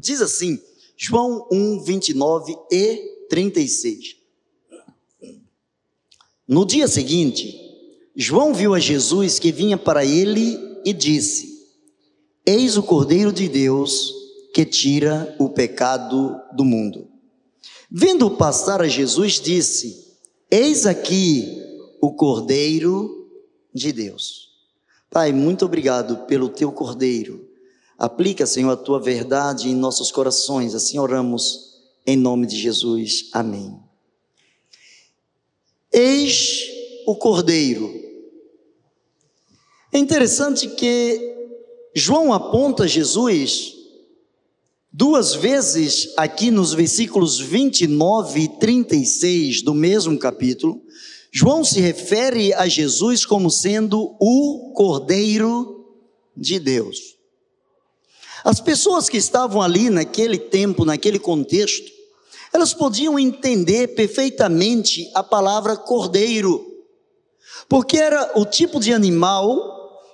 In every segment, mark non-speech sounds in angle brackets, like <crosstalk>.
Diz assim, João 1, 29 e 36. No dia seguinte, João viu a Jesus que vinha para ele e disse: Eis o Cordeiro de Deus que tira o pecado do mundo. Vendo passar a Jesus, disse: Eis aqui o Cordeiro de Deus. Pai, muito obrigado pelo teu Cordeiro. Aplica, Senhor, a tua verdade em nossos corações. Assim oramos em nome de Jesus. Amém. Eis o Cordeiro. É interessante que João aponta Jesus duas vezes aqui nos versículos 29 e 36 do mesmo capítulo. João se refere a Jesus como sendo o Cordeiro de Deus. As pessoas que estavam ali naquele tempo, naquele contexto, elas podiam entender perfeitamente a palavra cordeiro, porque era o tipo de animal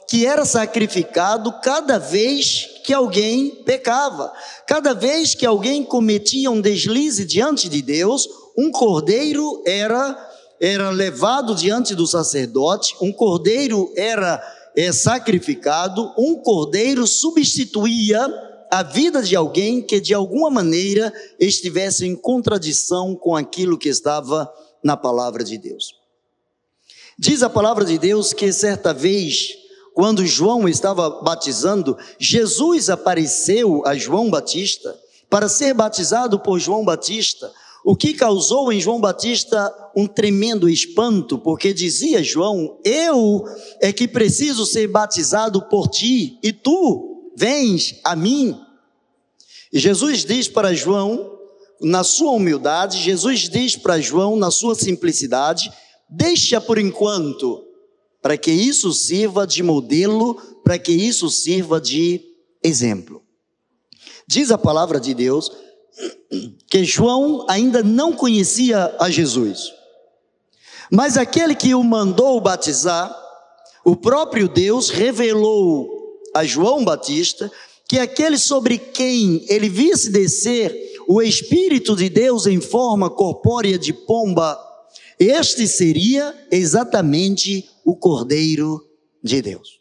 que era sacrificado cada vez que alguém pecava, cada vez que alguém cometia um deslize diante de Deus, um cordeiro era era levado diante do sacerdote, um cordeiro era é, sacrificado, um cordeiro substituía a vida de alguém que de alguma maneira estivesse em contradição com aquilo que estava na palavra de Deus. Diz a palavra de Deus que certa vez, quando João estava batizando, Jesus apareceu a João Batista para ser batizado por João Batista, o que causou em João Batista um tremendo espanto, porque dizia João: Eu é que preciso ser batizado por ti, e tu Vens a mim. E Jesus diz para João, na sua humildade, Jesus diz para João, na sua simplicidade: deixa por enquanto, para que isso sirva de modelo, para que isso sirva de exemplo. Diz a palavra de Deus que João ainda não conhecia a Jesus, mas aquele que o mandou batizar, o próprio Deus revelou a João Batista que aquele sobre quem ele visse descer o Espírito de Deus em forma corpórea de pomba, este seria exatamente o Cordeiro de Deus.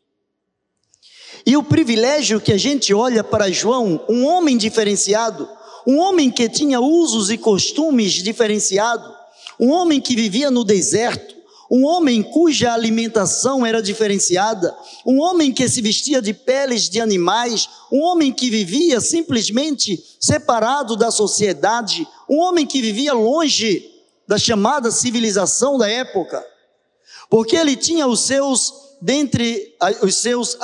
E o privilégio que a gente olha para João, um homem diferenciado, um homem que tinha usos e costumes diferenciados, um homem que vivia no deserto, um homem cuja alimentação era diferenciada, um homem que se vestia de peles de animais, um homem que vivia simplesmente separado da sociedade, um homem que vivia longe da chamada civilização da época, porque ele tinha os seus, dentre os seus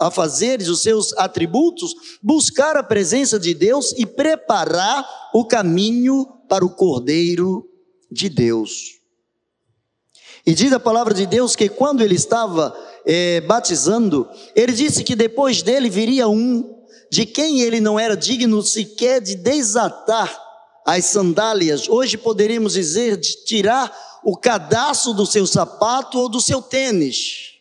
afazeres, os seus atributos, buscar a presença de Deus e preparar o caminho para o Cordeiro de Deus. E diz a palavra de Deus que quando ele estava é, batizando, ele disse que depois dele viria um de quem ele não era digno sequer de desatar as sandálias. Hoje poderíamos dizer de tirar o cadastro do seu sapato ou do seu tênis.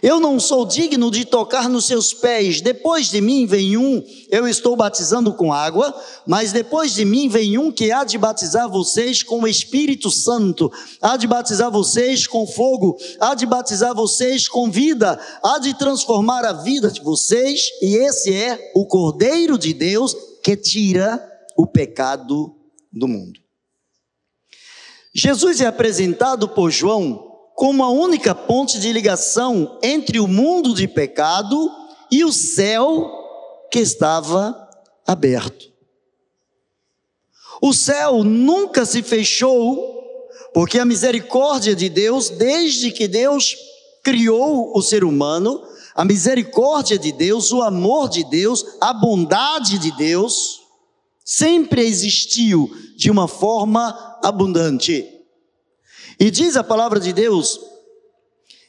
Eu não sou digno de tocar nos seus pés. Depois de mim vem um, eu estou batizando com água, mas depois de mim vem um que há de batizar vocês com o Espírito Santo, há de batizar vocês com fogo, há de batizar vocês com vida, há de transformar a vida de vocês, e esse é o Cordeiro de Deus que tira o pecado do mundo. Jesus é apresentado por João como a única ponte de ligação entre o mundo de pecado e o céu que estava aberto. O céu nunca se fechou, porque a misericórdia de Deus, desde que Deus criou o ser humano, a misericórdia de Deus, o amor de Deus, a bondade de Deus, sempre existiu de uma forma abundante. E diz a palavra de Deus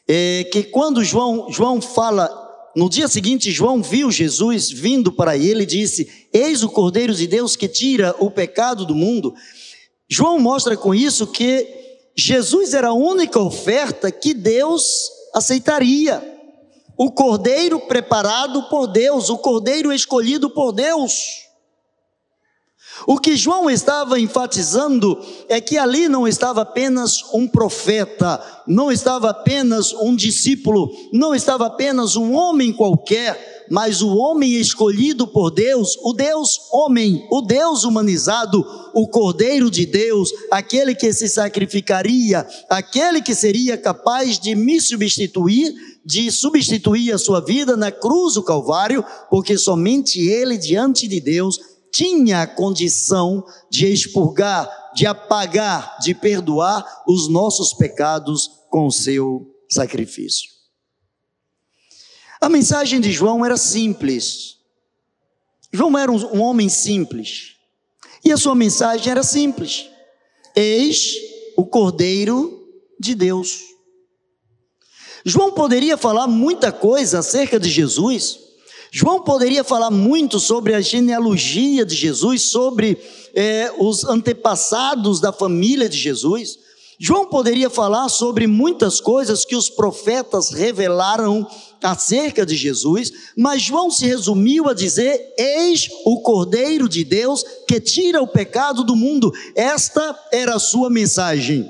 é, que quando João, João fala, no dia seguinte, João viu Jesus vindo para ele e disse: Eis o Cordeiro de Deus que tira o pecado do mundo. João mostra com isso que Jesus era a única oferta que Deus aceitaria. O cordeiro preparado por Deus, o cordeiro escolhido por Deus. O que João estava enfatizando é que ali não estava apenas um profeta, não estava apenas um discípulo, não estava apenas um homem qualquer, mas o homem escolhido por Deus, o Deus homem, o Deus humanizado, o Cordeiro de Deus, aquele que se sacrificaria, aquele que seria capaz de me substituir, de substituir a sua vida na cruz do Calvário, porque somente ele diante de Deus tinha a condição de expurgar, de apagar, de perdoar os nossos pecados com o seu sacrifício. A mensagem de João era simples. João era um homem simples. E a sua mensagem era simples: Eis o Cordeiro de Deus. João poderia falar muita coisa acerca de Jesus, João poderia falar muito sobre a genealogia de Jesus, sobre é, os antepassados da família de Jesus. João poderia falar sobre muitas coisas que os profetas revelaram acerca de Jesus, mas João se resumiu a dizer: Eis o Cordeiro de Deus que tira o pecado do mundo. Esta era a sua mensagem.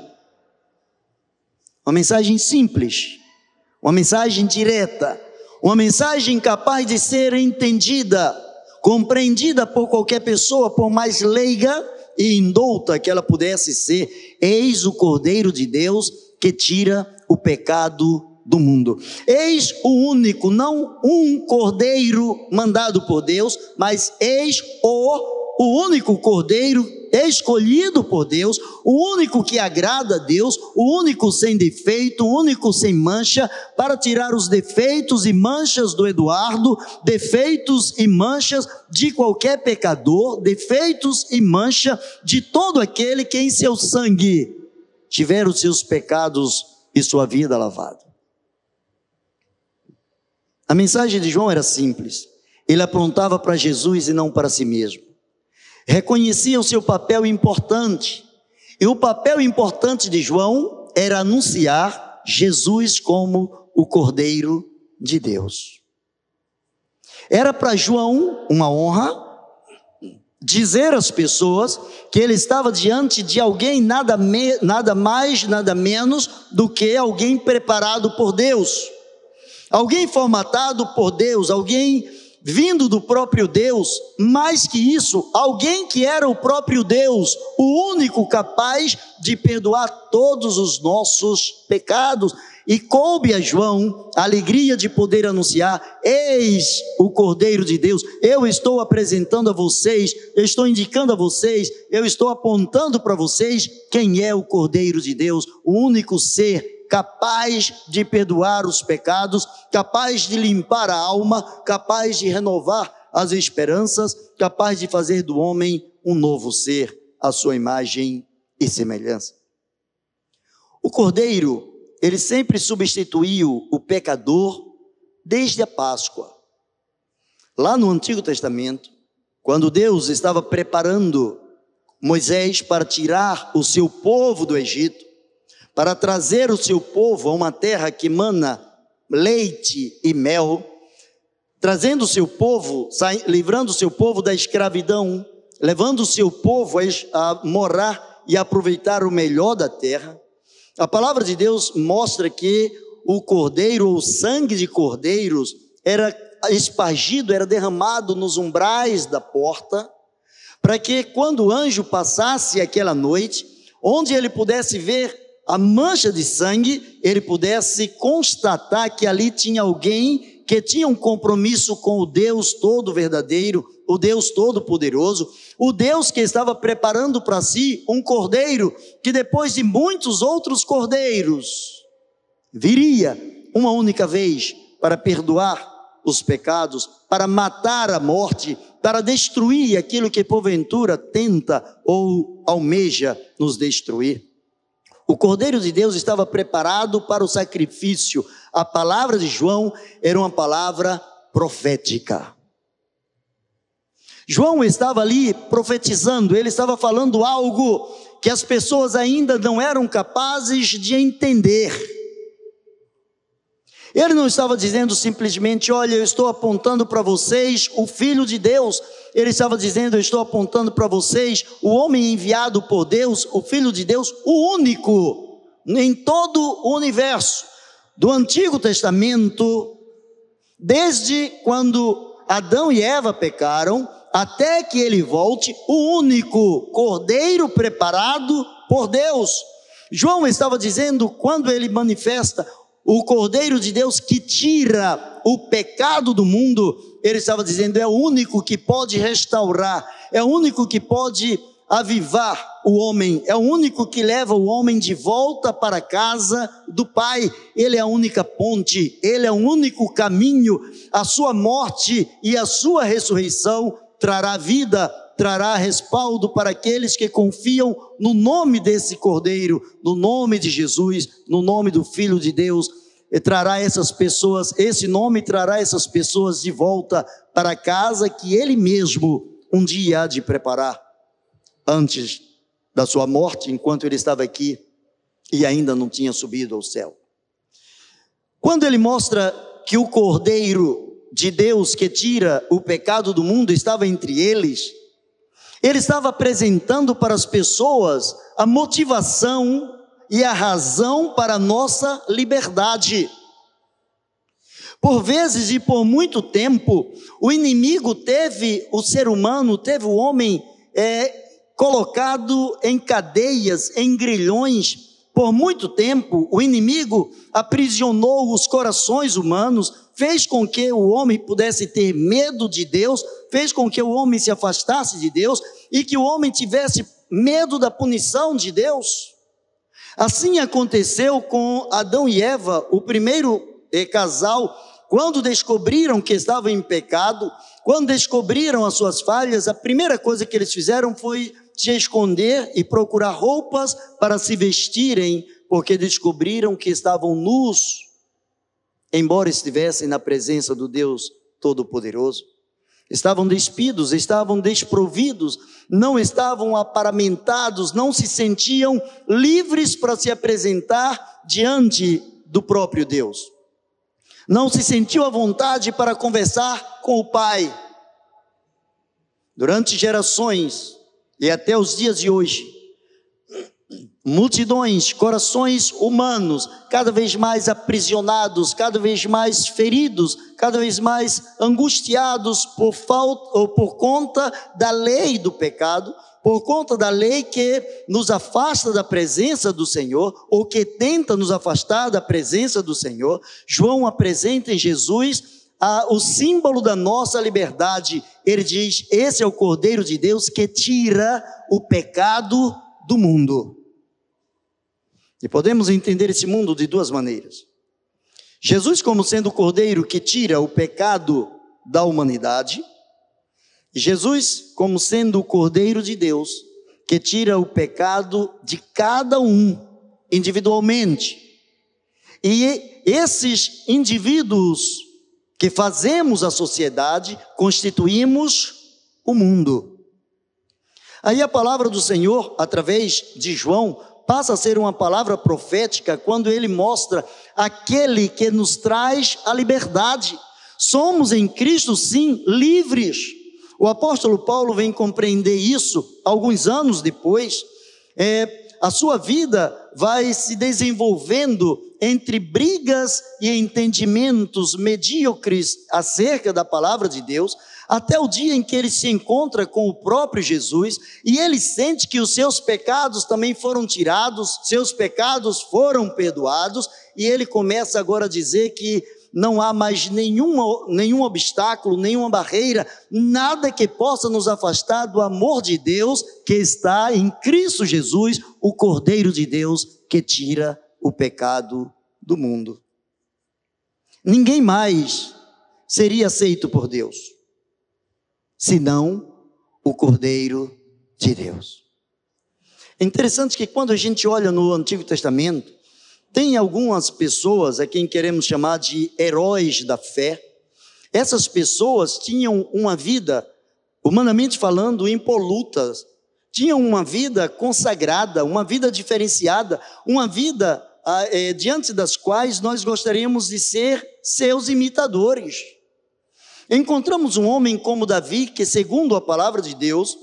Uma mensagem simples, uma mensagem direta, uma mensagem capaz de ser entendida, compreendida por qualquer pessoa, por mais leiga e indouta que ela pudesse ser. Eis o Cordeiro de Deus que tira o pecado do mundo. Eis o único, não um cordeiro mandado por Deus, mas eis o o único cordeiro escolhido por Deus, o único que agrada a Deus, o único sem defeito, o único sem mancha, para tirar os defeitos e manchas do Eduardo, defeitos e manchas de qualquer pecador, defeitos e mancha de todo aquele que em seu sangue tiver os seus pecados e sua vida lavada. A mensagem de João era simples. Ele apontava para Jesus e não para si mesmo reconhecia o seu papel importante. E o papel importante de João era anunciar Jesus como o Cordeiro de Deus. Era para João uma honra dizer às pessoas que ele estava diante de alguém nada, me, nada mais, nada menos do que alguém preparado por Deus, alguém formatado por Deus, alguém vindo do próprio Deus, mais que isso, alguém que era o próprio Deus, o único capaz de perdoar todos os nossos pecados. E coube a João a alegria de poder anunciar: Eis o Cordeiro de Deus. Eu estou apresentando a vocês, eu estou indicando a vocês, eu estou apontando para vocês quem é o Cordeiro de Deus, o único ser capaz de perdoar os pecados, capaz de limpar a alma, capaz de renovar as esperanças, capaz de fazer do homem um novo ser, a sua imagem e semelhança. O Cordeiro, ele sempre substituiu o pecador desde a Páscoa. Lá no Antigo Testamento, quando Deus estava preparando Moisés para tirar o seu povo do Egito, para trazer o seu povo a uma terra que mana leite e mel, trazendo o seu povo, livrando o seu povo da escravidão, levando o seu povo a morar e aproveitar o melhor da terra. A palavra de Deus mostra que o cordeiro, ou sangue de cordeiros, era espargido, era derramado nos umbrais da porta, para que quando o anjo passasse aquela noite, onde ele pudesse ver a mancha de sangue, ele pudesse constatar que ali tinha alguém que tinha um compromisso com o Deus todo verdadeiro, o Deus todo poderoso, o Deus que estava preparando para si um cordeiro que depois de muitos outros cordeiros viria uma única vez para perdoar os pecados, para matar a morte, para destruir aquilo que porventura tenta ou almeja nos destruir. O Cordeiro de Deus estava preparado para o sacrifício. A palavra de João era uma palavra profética. João estava ali profetizando, ele estava falando algo que as pessoas ainda não eram capazes de entender. Ele não estava dizendo simplesmente, olha, eu estou apontando para vocês o Filho de Deus. Ele estava dizendo, eu estou apontando para vocês o homem enviado por Deus, o Filho de Deus, o único em todo o universo. Do Antigo Testamento, desde quando Adão e Eva pecaram, até que ele volte, o único cordeiro preparado por Deus. João estava dizendo, quando ele manifesta o Cordeiro de Deus que tira o pecado do mundo, ele estava dizendo, é o único que pode restaurar, é o único que pode avivar o homem, é o único que leva o homem de volta para a casa do Pai, ele é a única ponte, ele é o único caminho, a sua morte e a sua ressurreição trará vida, trará respaldo para aqueles que confiam no nome desse Cordeiro, no nome de Jesus, no nome do Filho de Deus, trará essas pessoas, esse nome trará essas pessoas de volta para a casa que Ele mesmo um dia há de preparar, antes da sua morte, enquanto Ele estava aqui e ainda não tinha subido ao céu. Quando Ele mostra que o Cordeiro de Deus que tira o pecado do mundo estava entre eles, ele estava apresentando para as pessoas a motivação e a razão para a nossa liberdade. Por vezes e por muito tempo, o inimigo teve o ser humano, teve o homem é, colocado em cadeias, em grilhões. Por muito tempo, o inimigo aprisionou os corações humanos, fez com que o homem pudesse ter medo de Deus, fez com que o homem se afastasse de Deus e que o homem tivesse medo da punição de Deus. Assim aconteceu com Adão e Eva, o primeiro eh, casal, quando descobriram que estavam em pecado, quando descobriram as suas falhas, a primeira coisa que eles fizeram foi se esconder e procurar roupas para se vestirem, porque descobriram que estavam nus, embora estivessem na presença do Deus Todo-Poderoso. Estavam despidos, estavam desprovidos, não estavam aparamentados, não se sentiam livres para se apresentar diante do próprio Deus. Não se sentiu à vontade para conversar com o Pai. Durante gerações e até os dias de hoje, multidões, corações humanos, cada vez mais aprisionados, cada vez mais feridos, cada vez mais angustiados por falta ou por conta da lei do pecado, por conta da lei que nos afasta da presença do Senhor ou que tenta nos afastar da presença do Senhor. João apresenta em Jesus a, o símbolo da nossa liberdade. Ele diz: Esse é o Cordeiro de Deus que tira o pecado do mundo. E podemos entender esse mundo de duas maneiras. Jesus, como sendo o cordeiro que tira o pecado da humanidade, e Jesus, como sendo o cordeiro de Deus, que tira o pecado de cada um individualmente. E esses indivíduos que fazemos a sociedade, constituímos o mundo. Aí a palavra do Senhor, através de João, passa a ser uma palavra profética quando ele mostra aquele que nos traz a liberdade. Somos em Cristo, sim, livres. O apóstolo Paulo vem compreender isso alguns anos depois. É, a sua vida vai se desenvolvendo entre brigas e entendimentos medíocres acerca da palavra de Deus, até o dia em que ele se encontra com o próprio Jesus e ele sente que os seus pecados também foram tirados, seus pecados foram perdoados, e ele começa agora a dizer que não há mais nenhum, obstáculo, nenhuma barreira, nada que possa nos afastar do amor de Deus que está em Cristo Jesus, o Cordeiro de Deus que tira o pecado do mundo. Ninguém mais seria aceito por Deus senão o Cordeiro de Deus. É interessante que quando a gente olha no Antigo Testamento, tem algumas pessoas a quem queremos chamar de heróis da fé. Essas pessoas tinham uma vida, humanamente falando, impoluta, tinham uma vida consagrada, uma vida diferenciada, uma vida é, diante das quais nós gostaríamos de ser seus imitadores. Encontramos um homem como Davi, que, segundo a palavra de Deus,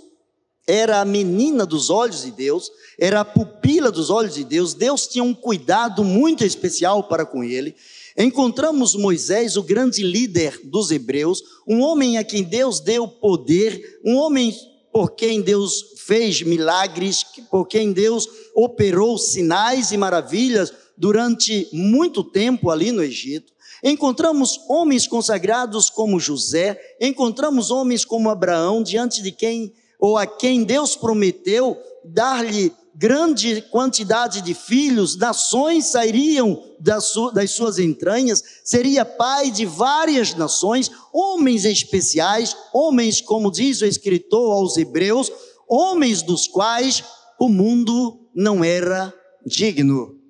era a menina dos olhos de Deus, era a pupila dos olhos de Deus, Deus tinha um cuidado muito especial para com ele. Encontramos Moisés, o grande líder dos hebreus, um homem a quem Deus deu poder, um homem por quem Deus fez milagres, por quem Deus operou sinais e maravilhas durante muito tempo ali no Egito. Encontramos homens consagrados como José, encontramos homens como Abraão, diante de quem ou a quem Deus prometeu dar-lhe grande quantidade de filhos, nações sairiam das, suas entranhas, seria pai de várias nações, homens especiais, homens, como diz o escritor aos Hebreus, homens dos quais o mundo não era digno.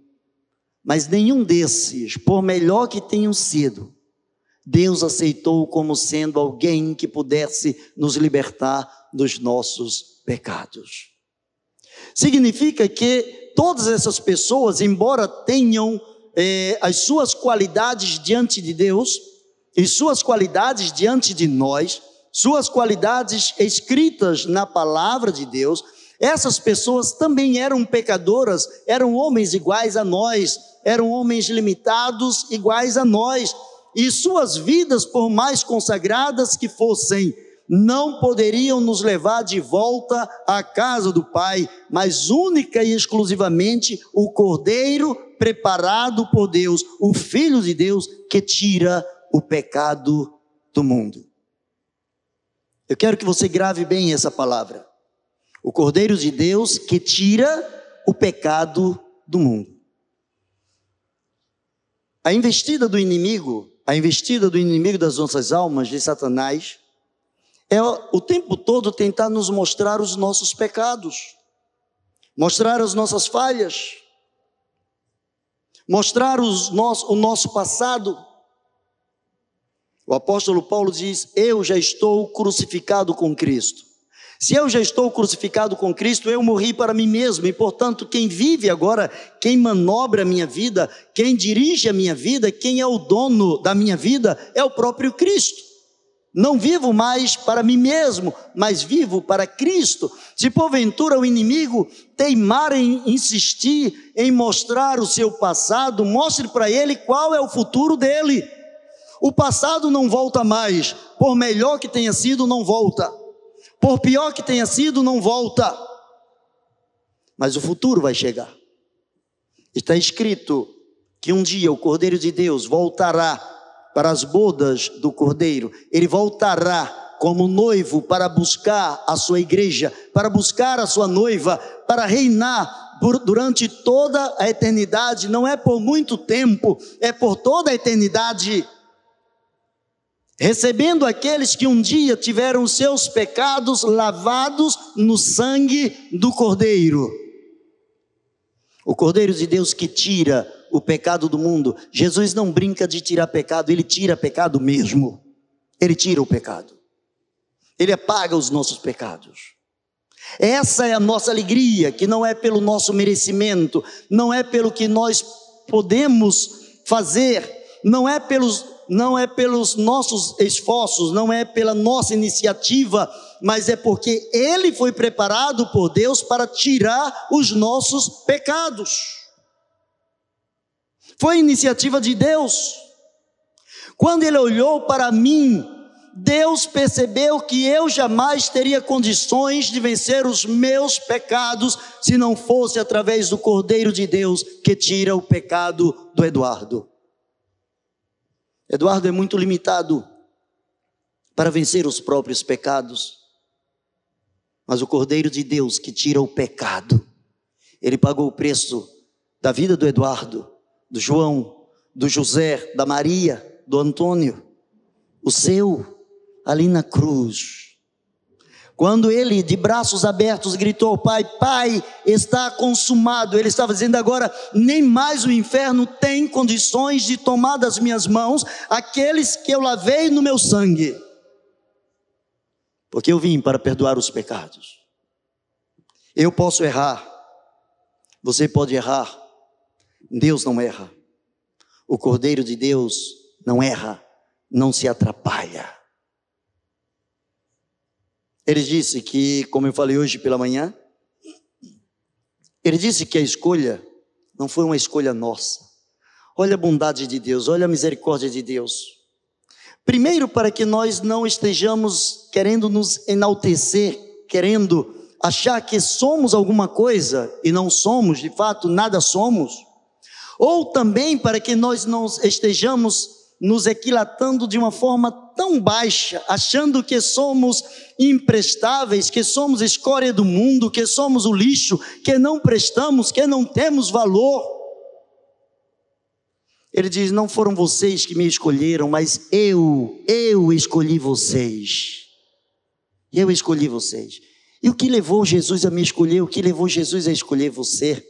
Mas nenhum desses, por melhor que tenham sido, Deus aceitou como sendo alguém que pudesse nos libertar dos nossos pecados. Significa que todas essas pessoas, embora tenham eh, as suas qualidades diante de Deus, e suas qualidades diante de nós, suas qualidades escritas na palavra de Deus, essas pessoas também eram pecadoras, eram homens iguais a nós, eram homens limitados iguais a nós, e suas vidas, por mais consagradas que fossem, não poderiam nos levar de volta à casa do Pai, mas única e exclusivamente o Cordeiro preparado por Deus, o Filho de Deus que tira o pecado do mundo. Eu quero que você grave bem essa palavra. O Cordeiro de Deus que tira o pecado do mundo. A investida do inimigo, a investida do inimigo das nossas almas, de Satanás, é o tempo todo tentar nos mostrar os nossos pecados, mostrar as nossas falhas, mostrar os nosso, o nosso passado. O apóstolo Paulo diz: Eu já estou crucificado com Cristo. Se eu já estou crucificado com Cristo, eu morri para mim mesmo, e portanto, quem vive agora, quem manobra a minha vida, quem dirige a minha vida, quem é o dono da minha vida, é o próprio Cristo. Não vivo mais para mim mesmo, mas vivo para Cristo. Se porventura o inimigo teimar em insistir em mostrar o seu passado, mostre para ele qual é o futuro dele. O passado não volta mais, por melhor que tenha sido, não volta. Por pior que tenha sido, não volta. Mas o futuro vai chegar. Está escrito que um dia o Cordeiro de Deus voltará para as bodas do Cordeiro, ele voltará como noivo para buscar a sua igreja, para buscar a sua noiva, para reinar por, durante toda a eternidade, não é por muito tempo, é por toda a eternidade. Recebendo aqueles que um dia tiveram seus pecados lavados no sangue do Cordeiro. O Cordeiro de Deus que tira o pecado do mundo. Jesus não brinca de tirar pecado, ele tira pecado mesmo. Ele tira o pecado. Ele apaga os nossos pecados. Essa é a nossa alegria, que não é pelo nosso merecimento, não é pelo que nós podemos fazer, não é pelos não é pelos nossos esforços, não é pela nossa iniciativa, mas é porque ele foi preparado por Deus para tirar os nossos pecados. Foi iniciativa de Deus. Quando ele olhou para mim, Deus percebeu que eu jamais teria condições de vencer os meus pecados se não fosse através do Cordeiro de Deus que tira o pecado do Eduardo. Eduardo é muito limitado para vencer os próprios pecados, mas o Cordeiro de Deus que tira o pecado, ele pagou o preço da vida do Eduardo do João, do José, da Maria, do Antônio, o seu, ali na cruz. Quando ele, de braços abertos, gritou Pai: Pai, está consumado. Ele estava dizendo agora: nem mais o inferno tem condições de tomar das minhas mãos aqueles que eu lavei no meu sangue. Porque eu vim para perdoar os pecados. Eu posso errar, você pode errar, Deus não erra. O Cordeiro de Deus não erra, não se atrapalha. Ele disse que, como eu falei hoje pela manhã, ele disse que a escolha não foi uma escolha nossa. Olha a bondade de Deus, olha a misericórdia de Deus. Primeiro, para que nós não estejamos querendo nos enaltecer, querendo achar que somos alguma coisa e não somos, de fato, nada somos. Ou também para que nós não estejamos nos equilatando de uma forma tão baixa, achando que somos imprestáveis, que somos escória do mundo, que somos o lixo, que não prestamos, que não temos valor. Ele diz: Não foram vocês que me escolheram, mas eu, eu escolhi vocês. Eu escolhi vocês. E o que levou Jesus a me escolher? O que levou Jesus a escolher você?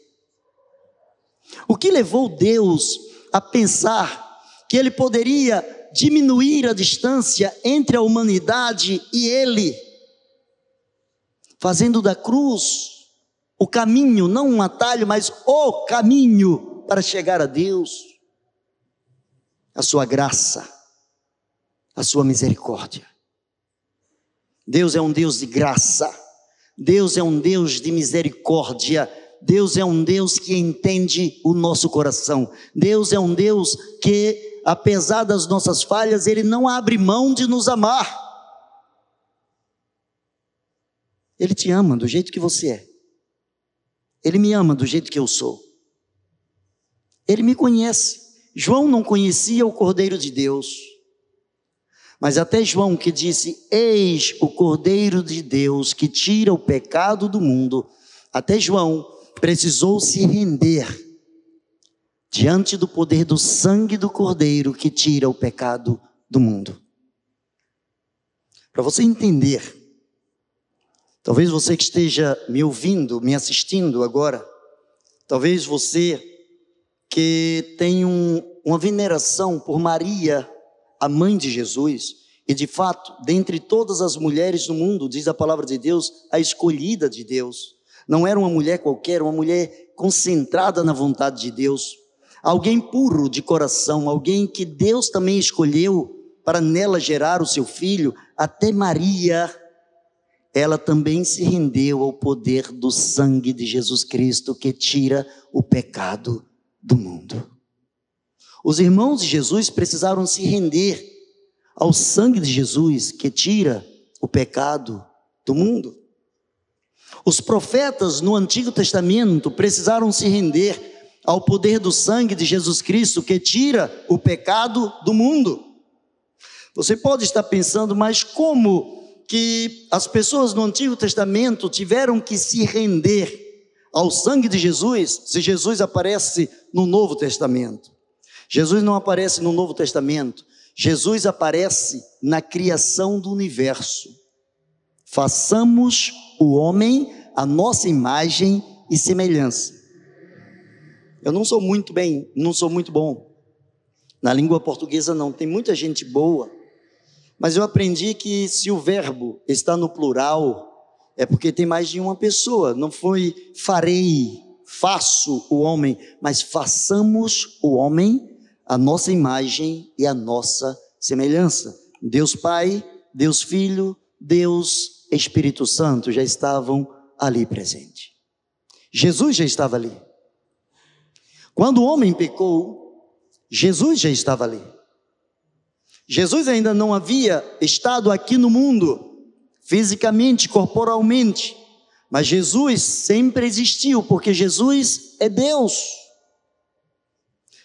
O que levou Deus a pensar que ele poderia diminuir a distância entre a humanidade e ele, fazendo da cruz o caminho, não um atalho, mas o caminho para chegar a Deus, a sua graça, a sua misericórdia. Deus é um Deus de graça, Deus é um Deus de misericórdia. Deus é um Deus que entende o nosso coração. Deus é um Deus que apesar das nossas falhas, Ele não abre mão de nos amar. Ele te ama do jeito que você é. Ele me ama do jeito que eu sou. Ele me conhece. João não conhecia o Cordeiro de Deus. Mas até João que disse: Eis o Cordeiro de Deus que tira o pecado do mundo. Até João precisou se render diante do poder do sangue do Cordeiro que tira o pecado do mundo. Para você entender, talvez você que esteja me ouvindo, me assistindo agora, talvez você que tem um, uma veneração por Maria, a mãe de Jesus, e de fato, dentre todas as mulheres do mundo, diz a palavra de Deus, a escolhida de Deus. Não era uma mulher qualquer, uma mulher concentrada na vontade de Deus alguém puro de coração, alguém que Deus também escolheu para nela gerar o seu filho, até Maria, ela também se rendeu ao poder do sangue de Jesus Cristo que tira o pecado do mundo. Os irmãos de Jesus precisaram se render ao sangue de Jesus que tira o pecado do mundo. Os profetas no Antigo Testamento precisaram se render ao poder do sangue de Jesus Cristo que tira o pecado do mundo. Você pode estar pensando, mas como que as pessoas no Antigo Testamento tiveram que se render ao sangue de Jesus, se Jesus aparece no Novo Testamento? Jesus não aparece no Novo Testamento, Jesus aparece na criação do universo. Façamos o homem a nossa imagem e semelhança. Eu não sou muito bem, não sou muito bom. Na língua portuguesa não, tem muita gente boa. Mas eu aprendi que se o verbo está no plural, é porque tem mais de uma pessoa. Não foi farei, faço o homem, mas façamos o homem a nossa imagem e a nossa semelhança. Deus Pai, Deus Filho, Deus Espírito Santo já estavam ali presentes. Jesus já estava ali. Quando o homem pecou, Jesus já estava ali. Jesus ainda não havia estado aqui no mundo, fisicamente, corporalmente, mas Jesus sempre existiu, porque Jesus é Deus.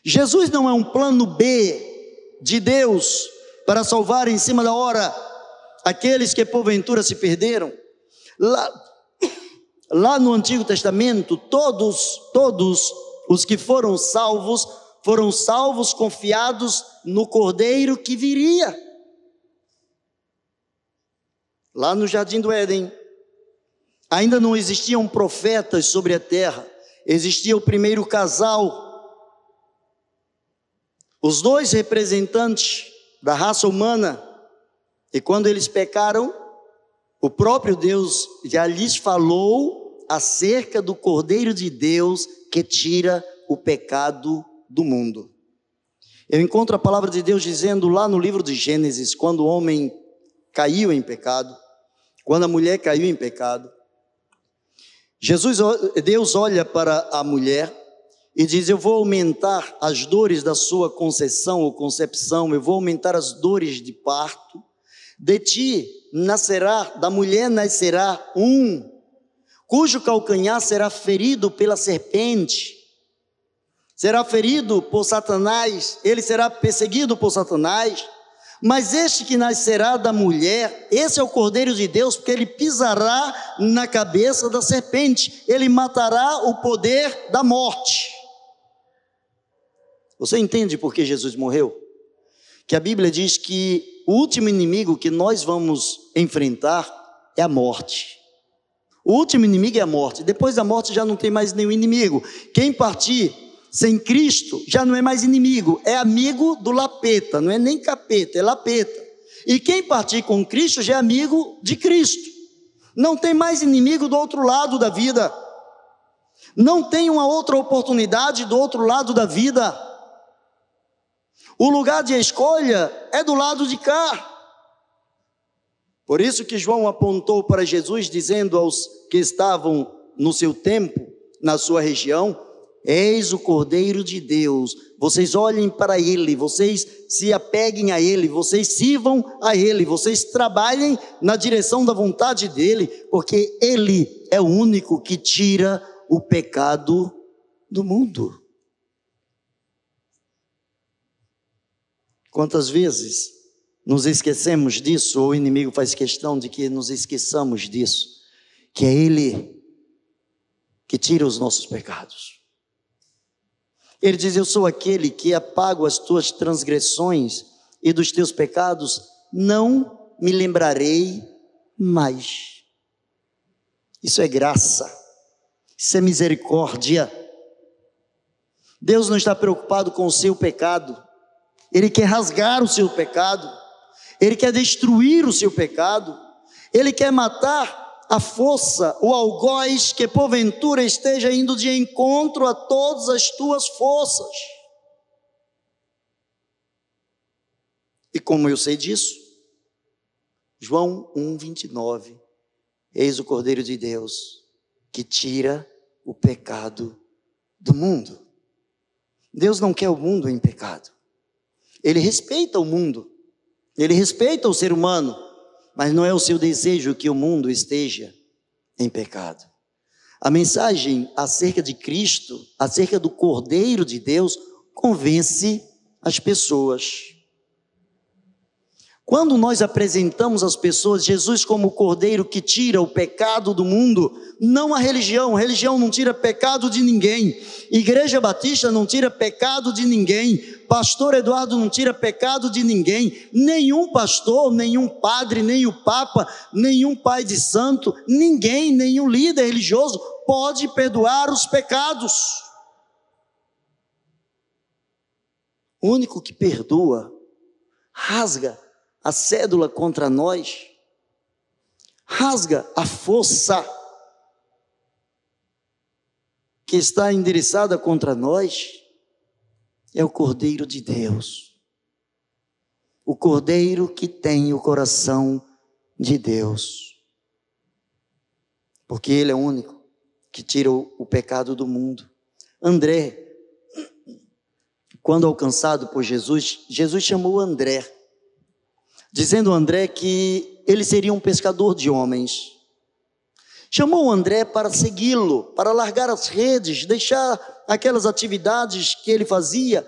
Jesus não é um plano B de Deus para salvar em cima da hora aqueles que porventura se perderam. Lá, <coughs> lá no Antigo Testamento, todos, todos os que foram salvos foram salvos confiados no Cordeiro que viria. Lá no jardim do Éden, ainda não existiam profetas sobre a terra, existia o primeiro casal. Os dois representantes da raça humana, e quando eles pecaram, o próprio Deus já lhes falou acerca do Cordeiro de Deus que tira o pecado do mundo. Eu encontro a palavra de Deus dizendo lá no livro de Gênesis, quando o homem caiu em pecado, quando a mulher caiu em pecado, Jesus, Deus olha para a mulher e diz: Eu vou aumentar as dores da sua concessão ou concepção, eu vou aumentar as dores de parto. De ti nascerá, da mulher nascerá um, cujo calcanhar será ferido pela serpente, será ferido por Satanás, ele será perseguido por Satanás. Mas este que nascerá da mulher, esse é o Cordeiro de Deus, porque ele pisará na cabeça da serpente, ele matará o poder da morte. Você entende por que Jesus morreu? Que a Bíblia diz que o último inimigo que nós vamos enfrentar é a morte. O último inimigo é a morte. Depois da morte já não tem mais nenhum inimigo. Quem partir sem Cristo já não é mais inimigo, é amigo do lapeta, não é nem capeta, é lapeta. E quem partir com Cristo já é amigo de Cristo. Não tem mais inimigo do outro lado da vida. Não tem uma outra oportunidade do outro lado da vida. O lugar de escolha é do lado de cá. Por isso que João apontou para Jesus, dizendo aos que estavam no seu tempo, na sua região: Eis o Cordeiro de Deus. Vocês olhem para Ele, vocês se apeguem a Ele, vocês sirvam a Ele, vocês trabalhem na direção da vontade dEle, porque Ele é o único que tira o pecado do mundo. Quantas vezes nos esquecemos disso, ou o inimigo faz questão de que nos esqueçamos disso, que é Ele que tira os nossos pecados. Ele diz: Eu sou aquele que apago as tuas transgressões e dos teus pecados não me lembrarei mais. Isso é graça, isso é misericórdia. Deus não está preocupado com o seu pecado, ele quer rasgar o seu pecado, ele quer destruir o seu pecado, ele quer matar a força, o algoz que porventura esteja indo de encontro a todas as tuas forças. E como eu sei disso? João 1:29. Eis o Cordeiro de Deus que tira o pecado do mundo. Deus não quer o mundo em pecado. Ele respeita o mundo, ele respeita o ser humano, mas não é o seu desejo que o mundo esteja em pecado. A mensagem acerca de Cristo, acerca do Cordeiro de Deus, convence as pessoas. Quando nós apresentamos às pessoas Jesus como o cordeiro que tira o pecado do mundo, não a religião, a religião não tira pecado de ninguém, Igreja Batista não tira pecado de ninguém, Pastor Eduardo não tira pecado de ninguém, nenhum pastor, nenhum padre, nem o Papa, nenhum pai de santo, ninguém, nenhum líder religioso pode perdoar os pecados. O único que perdoa, rasga a cédula contra nós, rasga a força que está endereçada contra nós, é o Cordeiro de Deus. O Cordeiro que tem o coração de Deus. Porque Ele é o único que tira o, pecado do mundo. André, quando alcançado por Jesus, Jesus chamou André dizendo André que ele seria um pescador de homens. Chamou André para segui-lo, para largar as redes, deixar aquelas atividades que ele fazia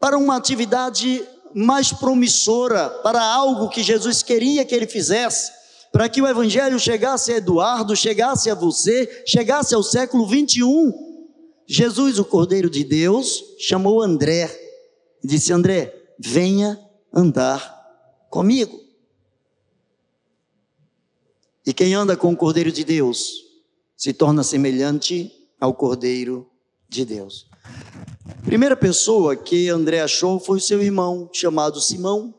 para uma atividade mais promissora, para algo que Jesus queria que ele fizesse, para que o evangelho chegasse a Eduardo, chegasse a você, chegasse ao século 21. Jesus, o Cordeiro de Deus, chamou André e disse: André, venha andar comigo. E quem anda com o Cordeiro de Deus se torna semelhante ao Cordeiro de Deus. Primeira pessoa que André achou foi o seu irmão, chamado Simão.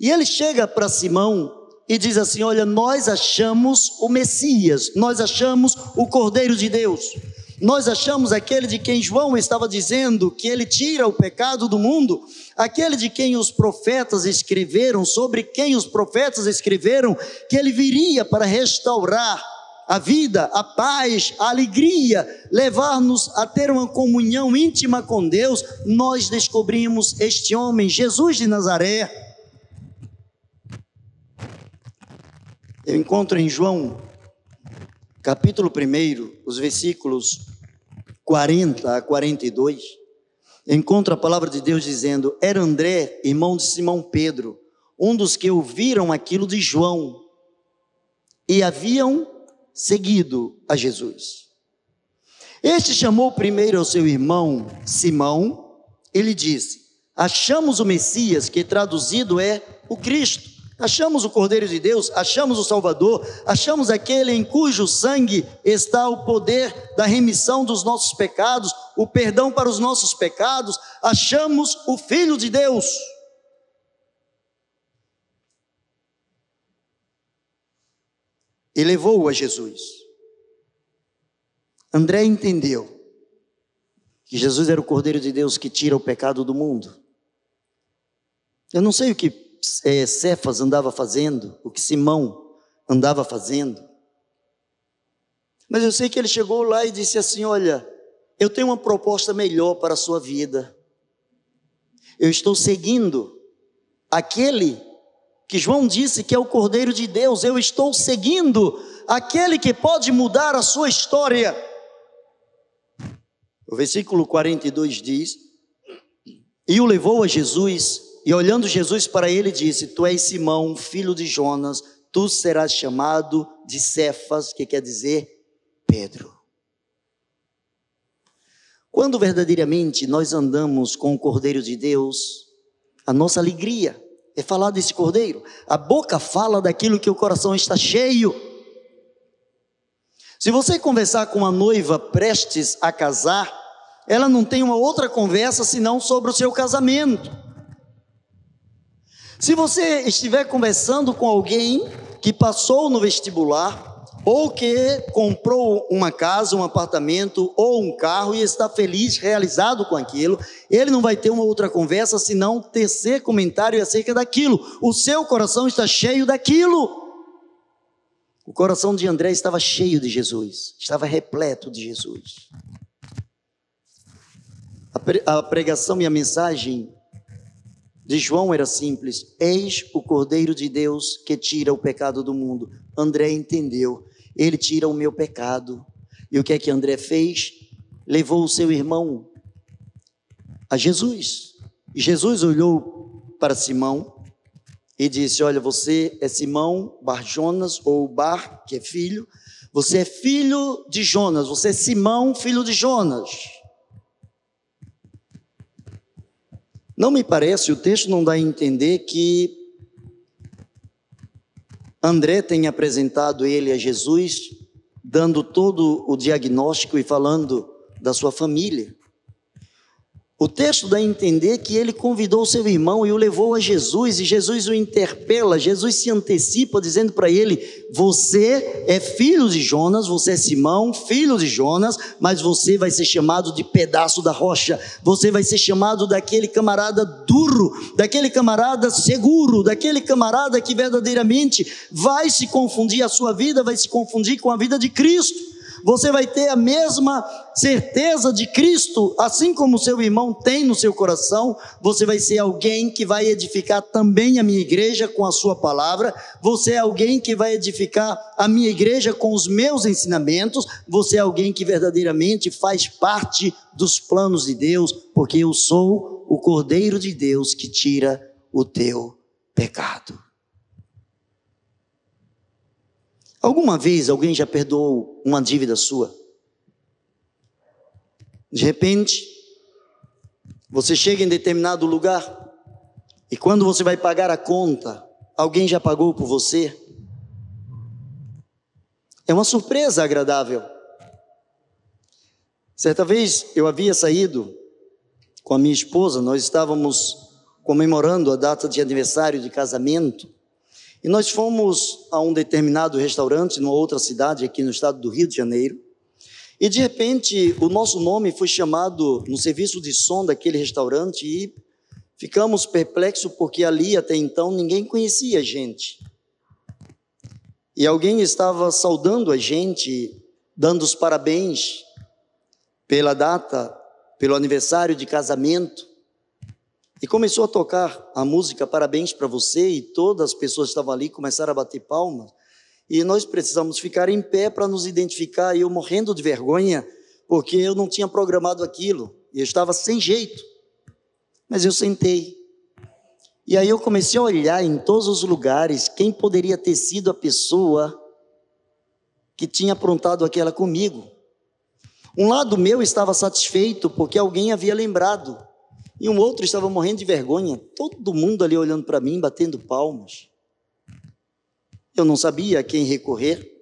E ele chega para Simão e diz assim: Olha, nós achamos o Messias, nós achamos o Cordeiro de Deus. Nós achamos aquele de quem João estava dizendo que ele tira o pecado do mundo, aquele de quem os profetas escreveram, sobre quem os profetas escreveram, que ele viria para restaurar a vida, a paz, a alegria, levar-nos a ter uma comunhão íntima com Deus, nós descobrimos este homem, Jesus de Nazaré. Eu encontro em João, capítulo 1, os versículos 40 a 42, eu encontro a palavra de Deus dizendo: Era André, irmão de Simão Pedro, um dos que ouviram aquilo de João e haviam seguido a Jesus. Este chamou primeiro ao seu irmão Simão e lhe disse: Achamos o Messias, que traduzido é o Cristo. Achamos o Cordeiro de Deus, achamos o Salvador, achamos aquele em cujo sangue está o poder da remissão dos nossos pecados, o perdão para os nossos pecados, achamos o Filho de Deus. e levou-o a Jesus. André entendeu que Jesus era o Cordeiro de Deus que tira o pecado do mundo. Eu não sei o que é, Cefas andava fazendo, o que Simão andava fazendo, mas eu sei que ele chegou lá e disse assim: Olha, eu tenho uma proposta melhor para a sua vida. Eu estou seguindo aquele que João disse que é o Cordeiro de Deus, eu estou seguindo aquele que pode mudar a sua história. O versículo 42 diz: E o levou a Jesus, e olhando Jesus para ele, disse: Tu és Simão, filho de Jonas, tu serás chamado de Cefas, que quer dizer Pedro. Quando verdadeiramente nós andamos com o Cordeiro de Deus, a nossa alegria, é falar desse cordeiro. A boca fala daquilo que o coração está cheio. Se você conversar com uma noiva prestes a casar, ela não tem uma outra conversa senão sobre o seu casamento. Se você estiver conversando com alguém que passou no vestibular, ou que comprou uma casa, um apartamento ou um carro e está feliz, realizado com aquilo, ele não vai ter uma outra conversa senão tecer comentário acerca daquilo. O seu coração está cheio daquilo. O coração de André estava cheio de Jesus, estava repleto de Jesus. A pregação e a mensagem de João era simples: Eis o Cordeiro de Deus que tira o pecado do mundo. André entendeu ele tira o meu pecado. E o que é que André fez? Levou o seu irmão a Jesus. E Jesus olhou para Simão e disse: Olha, você é Simão Bar Jonas, ou Bar, que é filho. Você é filho de Jonas, você é Simão, filho de Jonas. Não me parece, o texto não dá a entender que André tem apresentado ele a Jesus, dando todo o diagnóstico e falando da sua família. O texto dá a entender que ele convidou seu irmão e o levou a Jesus, e Jesus o interpela, Jesus se antecipa, dizendo para ele: Você é filho de Jonas, você é Simão, filho de Jonas, mas você vai ser chamado de pedaço da rocha, você vai ser chamado daquele camarada duro, daquele camarada seguro, daquele camarada que verdadeiramente vai se confundir, a sua vida vai se confundir com a vida de Cristo você vai ter a mesma certeza de Cristo, assim como seu irmão tem no seu coração, você vai ser alguém que vai edificar também a minha igreja com a sua palavra, você é alguém que vai edificar a minha igreja com os meus ensinamentos, você é alguém que verdadeiramente faz parte dos planos de Deus, porque eu sou o Cordeiro de Deus que tira o teu pecado. Alguma vez alguém já perdoou uma dívida sua? De repente, você chega em determinado lugar e quando você vai pagar a conta, alguém já pagou por você? É uma surpresa agradável. Certa vez eu havia saído com a minha esposa, nós estávamos comemorando a data de aniversário de casamento. E nós fomos a um determinado restaurante numa outra cidade aqui no estado do Rio de Janeiro. E de repente, o nosso nome foi chamado no serviço de som daquele restaurante e ficamos perplexos porque ali até então ninguém conhecia a gente. E alguém estava saudando a gente, dando os parabéns pela data, pelo aniversário de casamento. E começou a tocar a música Parabéns para você, e todas as pessoas que estavam ali começaram a bater palmas. E nós precisamos ficar em pé para nos identificar, e eu morrendo de vergonha, porque eu não tinha programado aquilo, e eu estava sem jeito. Mas eu sentei. E aí eu comecei a olhar em todos os lugares quem poderia ter sido a pessoa que tinha aprontado aquela comigo. Um lado meu estava satisfeito porque alguém havia lembrado e um outro estava morrendo de vergonha, todo mundo ali olhando para mim, batendo palmas. Eu não sabia a quem recorrer.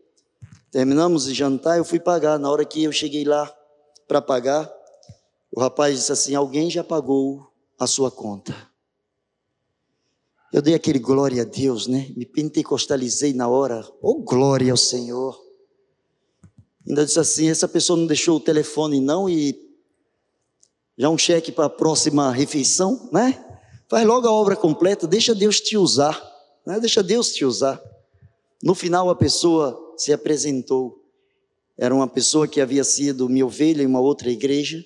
Terminamos de jantar, eu fui pagar. Na hora que eu cheguei lá para pagar, o rapaz disse assim: Alguém já pagou a sua conta. Eu dei aquele glória a Deus, né? Me pentecostalizei na hora. Oh, glória ao Senhor. Ainda disse assim: essa pessoa não deixou o telefone, não, e já um cheque para a próxima refeição, né? Faz logo a obra completa, deixa Deus te usar, né? deixa Deus te usar. No final, a pessoa se apresentou. Era uma pessoa que havia sido minha ovelha em uma outra igreja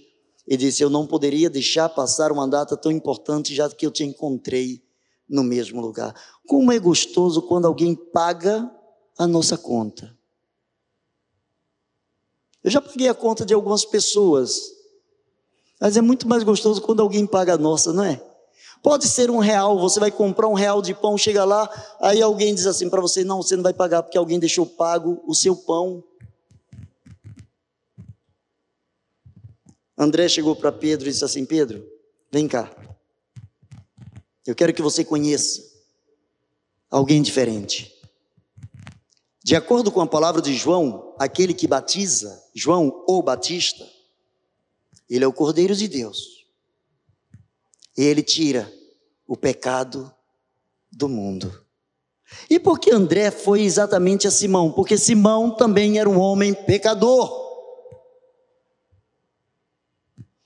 e disse: Eu não poderia deixar passar uma data tão importante, já que eu te encontrei no mesmo lugar. Como é gostoso quando alguém paga a nossa conta. Eu já paguei a conta de algumas pessoas mas é muito mais gostoso quando alguém paga a nossa, não é? Pode ser um real, você vai comprar um real de pão, chega lá, aí alguém diz assim para você: não, você não vai pagar porque alguém deixou pago o seu pão. André chegou para Pedro e disse assim: Pedro, vem cá, eu quero que você conheça alguém diferente. De acordo com a palavra de João, aquele que batiza, João ou Batista, ele é o Cordeiro de Deus. E ele tira o pecado do mundo. E por que André foi exatamente a Simão? Porque Simão também era um homem pecador.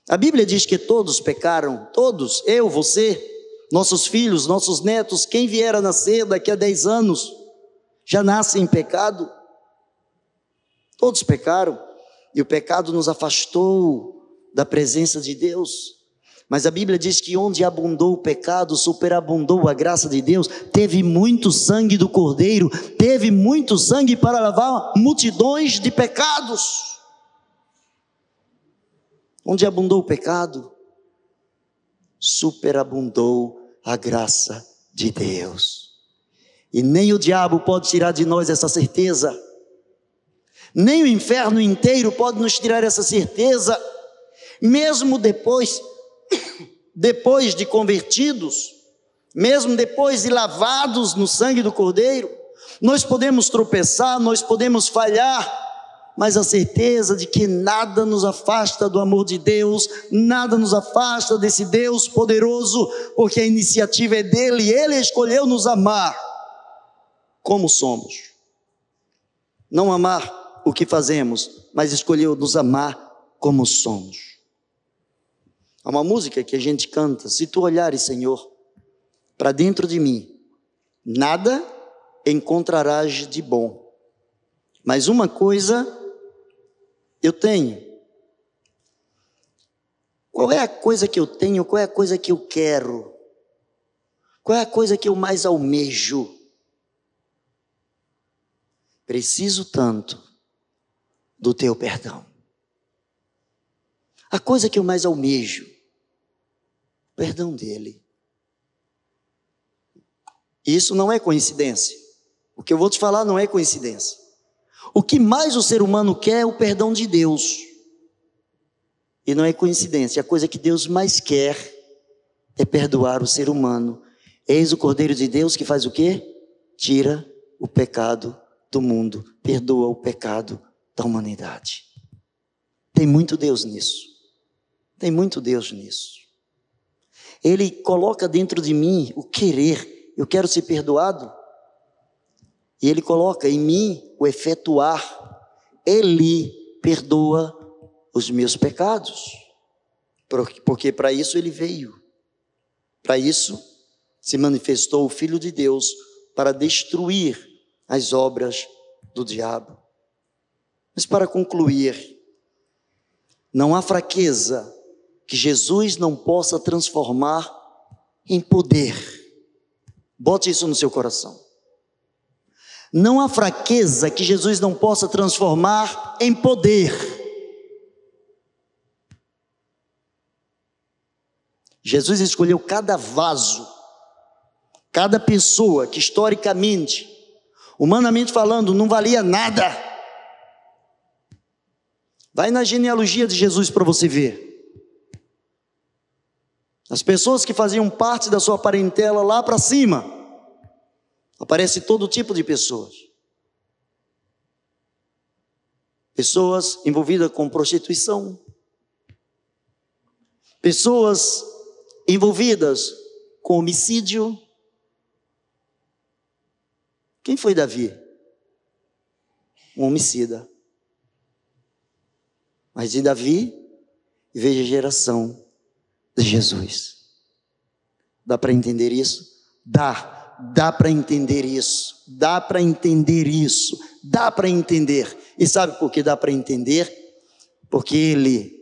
A Bíblia diz que todos pecaram, todos, eu, você, nossos filhos, nossos netos, quem vier a nascer daqui a 10 anos, já nasce em pecado. Todos pecaram, e o pecado nos afastou da presença de Deus. Mas a Bíblia diz que onde abundou o pecado, superabundou a graça de Deus. Teve muito sangue do Cordeiro, teve muito sangue para lavar multidões de pecados. Onde abundou o pecado, superabundou a graça de Deus. E nem o diabo pode tirar de nós essa certeza, nem o inferno inteiro pode nos tirar essa certeza mesmo depois, depois de convertidos, mesmo depois de lavados no sangue do Cordeiro, nós podemos tropeçar, nós podemos falhar, mas a certeza de que nada nos afasta do amor de Deus, nada nos afasta desse Deus poderoso, porque a iniciativa é dele, ele escolheu nos amar como somos. Não amar o que fazemos, mas escolheu nos amar como somos. Há uma música que a gente canta: Se tu olhares, Senhor, para dentro de mim, nada encontrarás de bom. Mas uma coisa eu tenho. Qual é a coisa que eu tenho? Qual é a coisa que eu quero? Qual é a coisa que eu mais almejo? Preciso tanto do teu perdão. A coisa que eu mais almejo perdão dele. Isso não é coincidência. O que eu vou te falar não é coincidência. O que mais o ser humano quer é o perdão de Deus. E não é coincidência. A coisa que Deus mais quer é perdoar o ser humano. Eis o Cordeiro de Deus que faz o quê? Tira o pecado do mundo, perdoa o pecado da humanidade. Tem muito Deus nisso. Tem muito Deus nisso. Ele coloca dentro de mim o querer. Eu quero ser perdoado. E Ele coloca em mim o efetuar. Ele perdoa os meus pecados. Porque para isso ele veio. Para isso se manifestou o Filho de Deus para destruir as obras do diabo. Mas para concluir, não há fraqueza que Jesus não possa transformar em poder. Bote isso no seu coração. Não há fraqueza que Jesus não possa transformar em poder. Jesus escolheu cada vaso, cada pessoa que historicamente, humanamente falando, não valia nada. Vai na genealogia de Jesus para você ver. As pessoas que faziam parte da sua parentela lá para cima, aparece todo tipo de pessoas. Pessoas envolvidas com prostituição, pessoas envolvidas com homicídio. Quem foi Davi? Um homicida. Mas de Davi veja a geração de Jesus. Dá para entender isso? Dá, dá para entender isso. Dá para entender isso. Dá para entender. E sabe por que dá para entender? Porque ele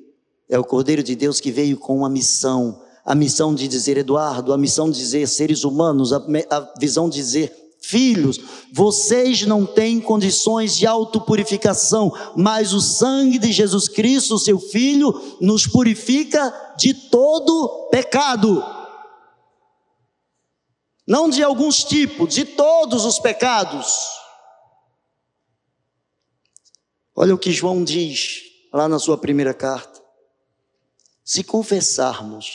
é o Cordeiro de Deus que veio com uma missão. A missão de dizer Eduardo, a missão de dizer seres humanos, a, a visão de dizer Filhos, vocês não têm condições de autopurificação, mas o sangue de Jesus Cristo, seu Filho, nos purifica de todo pecado. Não de alguns tipos, de todos os pecados. Olha o que João diz lá na sua primeira carta. Se confessarmos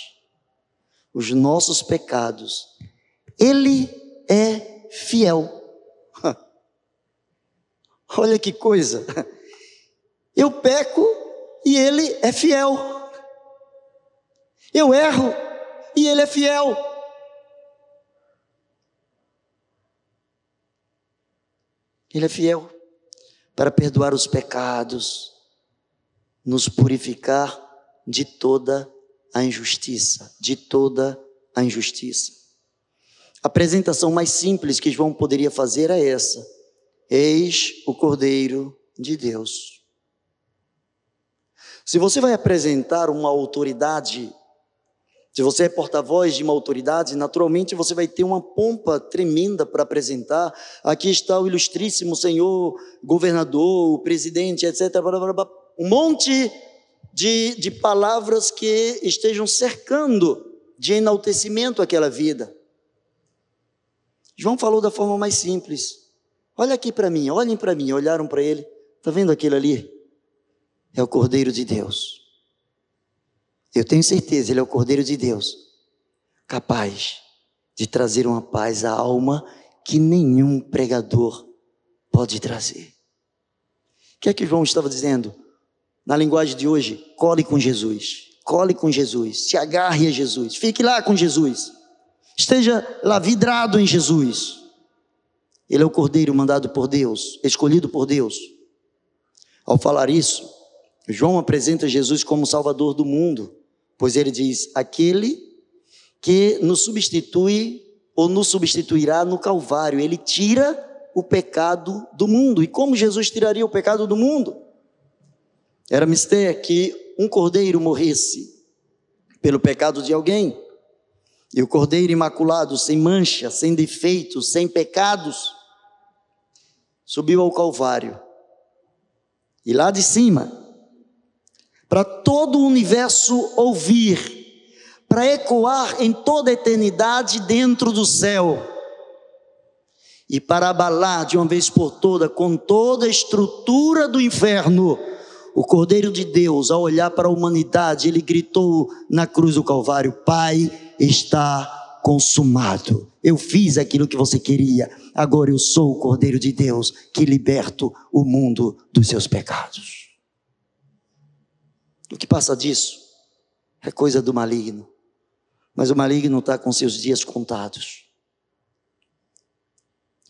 os nossos pecados, Ele é fiel. <laughs> Olha que coisa. Eu peco e ele é fiel. Eu erro e ele é fiel. Ele é fiel para perdoar os pecados, nos purificar de toda a injustiça, de toda a injustiça. A apresentação mais simples que João poderia fazer é essa: Eis o Cordeiro de Deus. Se você vai apresentar uma autoridade, se você é porta-voz de uma autoridade, naturalmente você vai ter uma pompa tremenda para apresentar. Aqui está o ilustríssimo senhor governador, o presidente, etc. Um monte de, de palavras que estejam cercando de enaltecimento aquela vida. João falou da forma mais simples. Olha aqui para mim, olhem para mim, olharam para ele. Está vendo aquele ali? É o Cordeiro de Deus. Eu tenho certeza, ele é o Cordeiro de Deus, capaz de trazer uma paz à alma que nenhum pregador pode trazer. O que é que João estava dizendo? Na linguagem de hoje, cole com Jesus, cole com Jesus, se agarre a Jesus, fique lá com Jesus. Esteja lá vidrado em Jesus. Ele é o cordeiro mandado por Deus, escolhido por Deus. Ao falar isso, João apresenta Jesus como Salvador do mundo, pois ele diz: aquele que nos substitui ou nos substituirá no Calvário, ele tira o pecado do mundo. E como Jesus tiraria o pecado do mundo? Era mistério que um cordeiro morresse pelo pecado de alguém. E o Cordeiro Imaculado, sem mancha, sem defeitos, sem pecados, subiu ao Calvário. E lá de cima, para todo o universo ouvir, para ecoar em toda a eternidade dentro do céu, e para abalar de uma vez por toda, com toda a estrutura do inferno, o Cordeiro de Deus, ao olhar para a humanidade, ele gritou na cruz do Calvário: Pai, está consumado. Eu fiz aquilo que você queria. Agora eu sou o Cordeiro de Deus que liberto o mundo dos seus pecados. O que passa disso é coisa do maligno. Mas o maligno está com seus dias contados.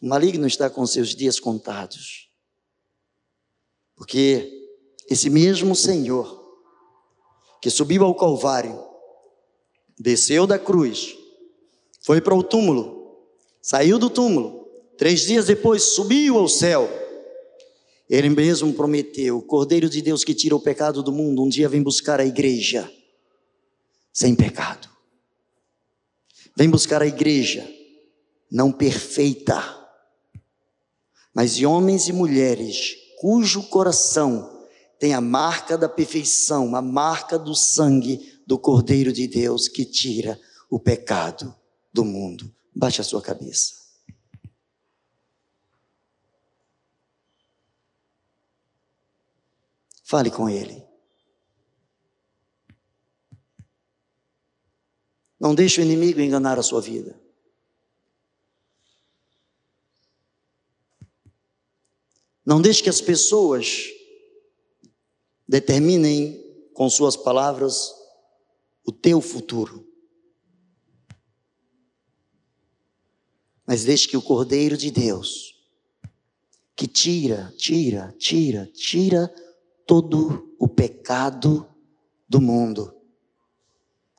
O maligno está com seus dias contados. Porque esse mesmo Senhor que subiu ao Calvário, desceu da cruz, foi para o túmulo, saiu do túmulo, três dias depois subiu ao céu. Ele mesmo prometeu: o Cordeiro de Deus que tira o pecado do mundo, um dia vem buscar a igreja sem pecado. Vem buscar a igreja não perfeita, mas de homens e mulheres cujo coração tem a marca da perfeição, a marca do sangue do Cordeiro de Deus que tira o pecado do mundo. Baixe a sua cabeça. Fale com Ele. Não deixe o inimigo enganar a sua vida. Não deixe que as pessoas determinem com suas palavras o teu futuro. Mas deixe que o Cordeiro de Deus, que tira, tira, tira, tira todo o pecado do mundo,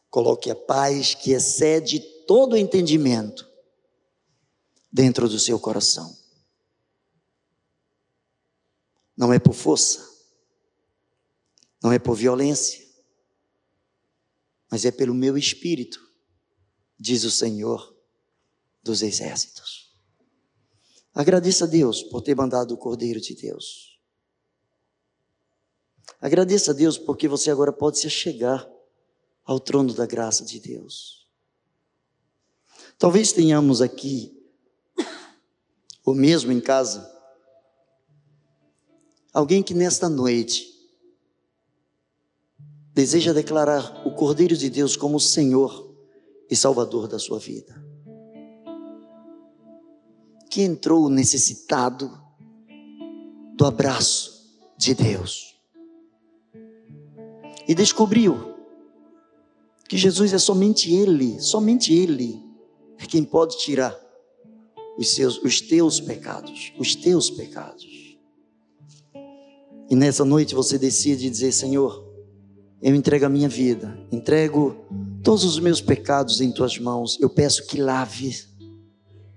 coloque a paz que excede todo o entendimento dentro do seu coração. Não é por força, não é por violência, mas é pelo meu espírito, diz o Senhor dos exércitos. Agradeça a Deus por ter mandado o Cordeiro de Deus. Agradeça a Deus porque você agora pode se chegar ao trono da graça de Deus. Talvez tenhamos aqui, <coughs> ou mesmo em casa, alguém que nesta noite deseja declarar o Cordeiro de Deus como Senhor e Salvador da sua vida que entrou necessitado do abraço de Deus e descobriu que Jesus é somente Ele, somente Ele é quem pode tirar os, seus, os teus pecados, os teus pecados. E nessa noite você decide dizer: Senhor, eu entrego a minha vida, entrego todos os meus pecados em tuas mãos, eu peço que lave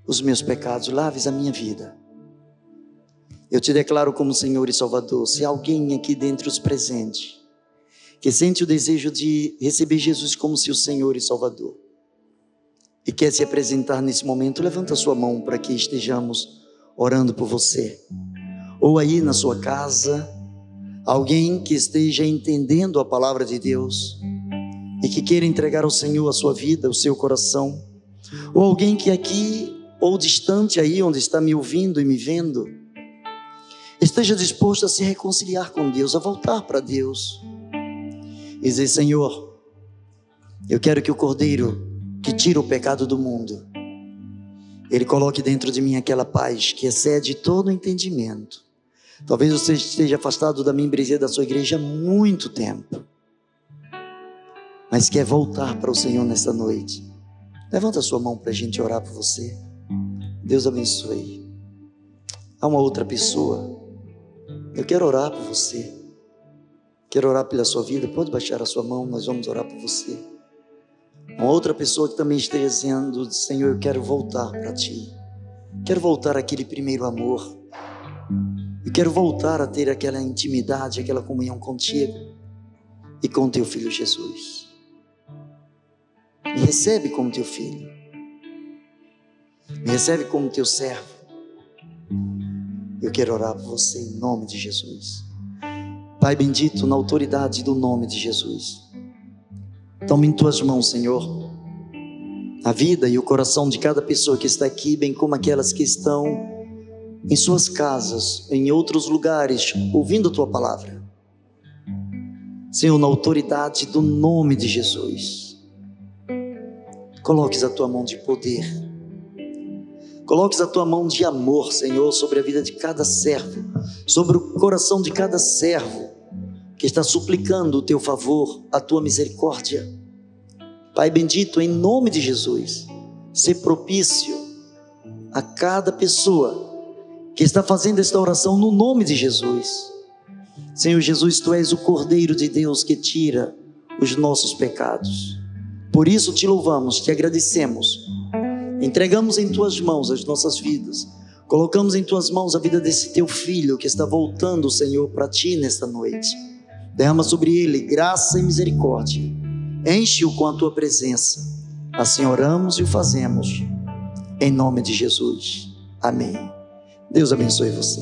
os meus pecados, laves a minha vida. Eu te declaro como Senhor e Salvador. Se alguém aqui dentre os presentes que sente o desejo de receber Jesus como seu Senhor e Salvador e quer se apresentar nesse momento, levanta a sua mão para que estejamos orando por você. Ou aí na sua casa, alguém que esteja entendendo a palavra de Deus e que queira entregar ao Senhor a sua vida, o seu coração. Ou alguém que aqui ou distante aí onde está me ouvindo e me vendo, esteja disposto a se reconciliar com Deus, a voltar para Deus e dizer: Senhor, eu quero que o Cordeiro que tira o pecado do mundo, ele coloque dentro de mim aquela paz que excede todo entendimento. Talvez você esteja afastado da membresia da sua igreja há muito tempo, mas quer voltar para o Senhor nesta noite. Levanta a sua mão para a gente orar por você. Deus abençoe. Há uma outra pessoa. Eu quero orar por você. Quero orar pela sua vida. Pode baixar a sua mão, nós vamos orar por você. Uma outra pessoa que também esteja dizendo: Senhor, eu quero voltar para ti. Quero voltar àquele primeiro amor. Eu quero voltar a ter aquela intimidade, aquela comunhão contigo e com teu filho Jesus. Me recebe como teu filho. Me recebe como teu servo. Eu quero orar por você em nome de Jesus. Pai bendito, na autoridade do nome de Jesus. Toma em tuas mãos, Senhor, a vida e o coração de cada pessoa que está aqui, bem como aquelas que estão em suas casas, em outros lugares, ouvindo a tua palavra. Senhor, na autoridade do nome de Jesus, coloques a tua mão de poder Coloques a tua mão de amor, Senhor, sobre a vida de cada servo, sobre o coração de cada servo que está suplicando o teu favor, a tua misericórdia. Pai bendito, em nome de Jesus, se propício a cada pessoa que está fazendo esta oração no nome de Jesus. Senhor Jesus, tu és o Cordeiro de Deus que tira os nossos pecados. Por isso te louvamos, te agradecemos. Entregamos em tuas mãos as nossas vidas. Colocamos em tuas mãos a vida desse teu filho que está voltando, Senhor, para ti nesta noite. Derrama sobre ele graça e misericórdia. Enche-o com a tua presença. Assim oramos e o fazemos. Em nome de Jesus. Amém. Deus abençoe você.